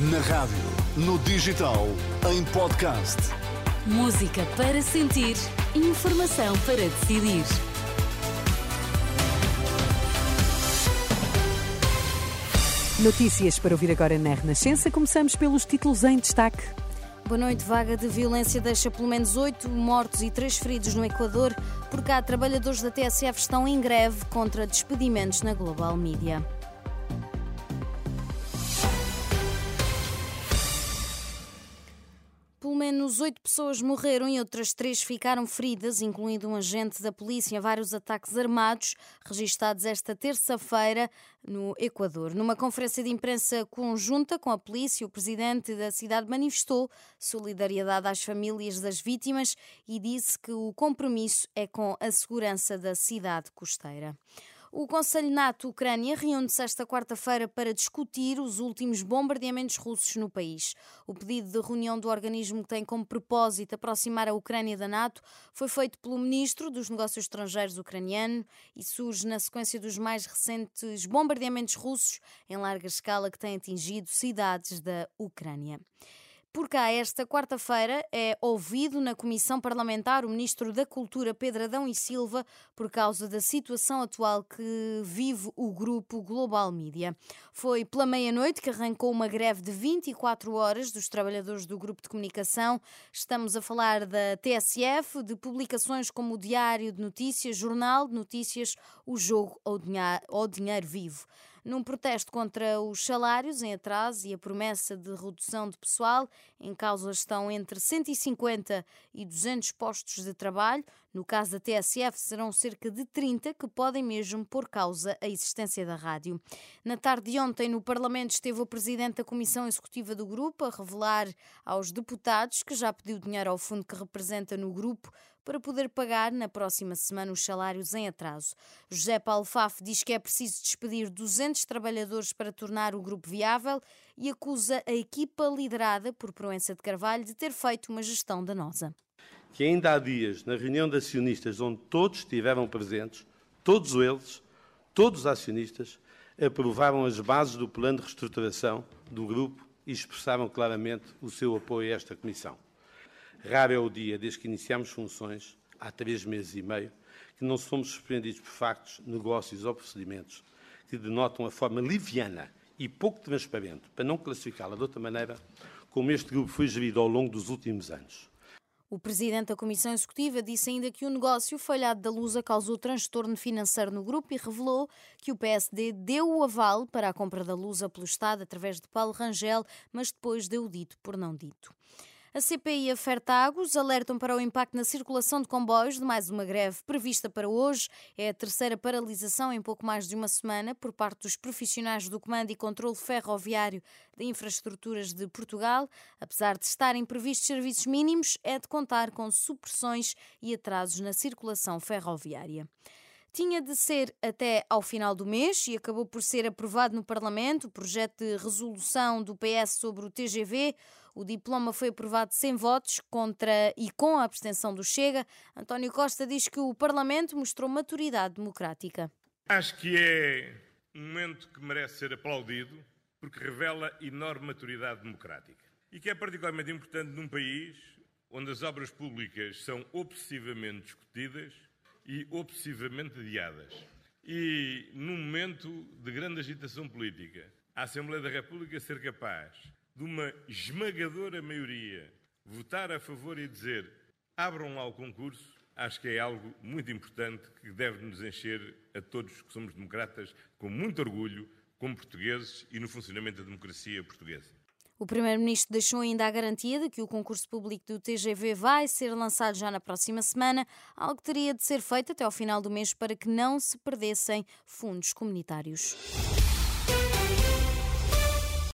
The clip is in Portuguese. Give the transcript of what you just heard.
Na rádio, no digital, em podcast. Música para sentir, informação para decidir. Notícias para ouvir agora na Renascença. Começamos pelos títulos em destaque. Boa noite. Vaga de violência deixa pelo menos oito mortos e três feridos no Equador. Por cá, trabalhadores da TSF estão em greve contra despedimentos na Global Media. Pelo menos oito pessoas morreram e outras três ficaram feridas, incluindo um agente da polícia, vários ataques armados registados esta terça-feira no Equador. Numa conferência de imprensa conjunta com a polícia, o presidente da cidade manifestou solidariedade às famílias das vítimas e disse que o compromisso é com a segurança da cidade costeira. O Conselho NATO-Ucrânia reúne-se esta quarta-feira para discutir os últimos bombardeamentos russos no país. O pedido de reunião do organismo que tem como propósito aproximar a Ucrânia da NATO foi feito pelo ministro dos Negócios Estrangeiros ucraniano e surge na sequência dos mais recentes bombardeamentos russos em larga escala que têm atingido cidades da Ucrânia. Por cá, esta quarta-feira é ouvido na Comissão Parlamentar o Ministro da Cultura, Pedro Adão e Silva, por causa da situação atual que vive o grupo Global Media. Foi pela meia-noite que arrancou uma greve de 24 horas dos trabalhadores do grupo de comunicação. Estamos a falar da TSF, de publicações como o Diário de Notícias, Jornal de Notícias, O Jogo ou Dinheiro Vivo num protesto contra os salários em atraso e a promessa de redução de pessoal. Em causa estão entre 150 e 200 postos de trabalho. No caso da TSF, serão cerca de 30 que podem mesmo pôr causa a existência da rádio. Na tarde de ontem, no Parlamento, esteve o presidente da Comissão Executiva do grupo a revelar aos deputados que já pediu dinheiro ao fundo que representa no grupo para poder pagar na próxima semana os salários em atraso. José Paulo Faf diz que é preciso despedir 200 trabalhadores para tornar o grupo viável e acusa a equipa liderada por Proença de Carvalho de ter feito uma gestão danosa. Que ainda há dias, na reunião de acionistas onde todos estiveram presentes, todos eles, todos os acionistas, aprovaram as bases do plano de reestruturação do grupo e expressaram claramente o seu apoio a esta comissão. Raro é o dia, desde que iniciamos funções, há três meses e meio, que não somos surpreendidos por factos, negócios ou procedimentos que denotam a forma liviana e pouco transparente, para não classificá-la de outra maneira, como este grupo foi gerido ao longo dos últimos anos. O presidente da Comissão Executiva disse ainda que o negócio falhado da Lusa causou transtorno financeiro no grupo e revelou que o PSD deu o aval para a compra da Lusa pelo Estado através de Paulo Rangel, mas depois deu o dito por não dito. A CPI e a Fertagos alertam para o impacto na circulação de comboios de mais uma greve prevista para hoje. É a terceira paralisação em pouco mais de uma semana por parte dos profissionais do Comando e Controlo Ferroviário de Infraestruturas de Portugal. Apesar de estarem previstos serviços mínimos, é de contar com supressões e atrasos na circulação ferroviária. Tinha de ser até ao final do mês e acabou por ser aprovado no Parlamento o projeto de resolução do PS sobre o TGV. O diploma foi aprovado sem votos contra e com a abstenção do Chega. António Costa diz que o Parlamento mostrou maturidade democrática. Acho que é um momento que merece ser aplaudido porque revela enorme maturidade democrática e que é particularmente importante num país onde as obras públicas são obsessivamente discutidas e obsessivamente adiadas. E num momento de grande agitação política, a Assembleia da República ser capaz de uma esmagadora maioria votar a favor e dizer abram lá o concurso, acho que é algo muito importante que deve nos encher a todos que somos democratas com muito orgulho, como portugueses e no funcionamento da democracia portuguesa. O Primeiro-Ministro deixou ainda a garantia de que o concurso público do TGV vai ser lançado já na próxima semana, algo que teria de ser feito até ao final do mês para que não se perdessem fundos comunitários.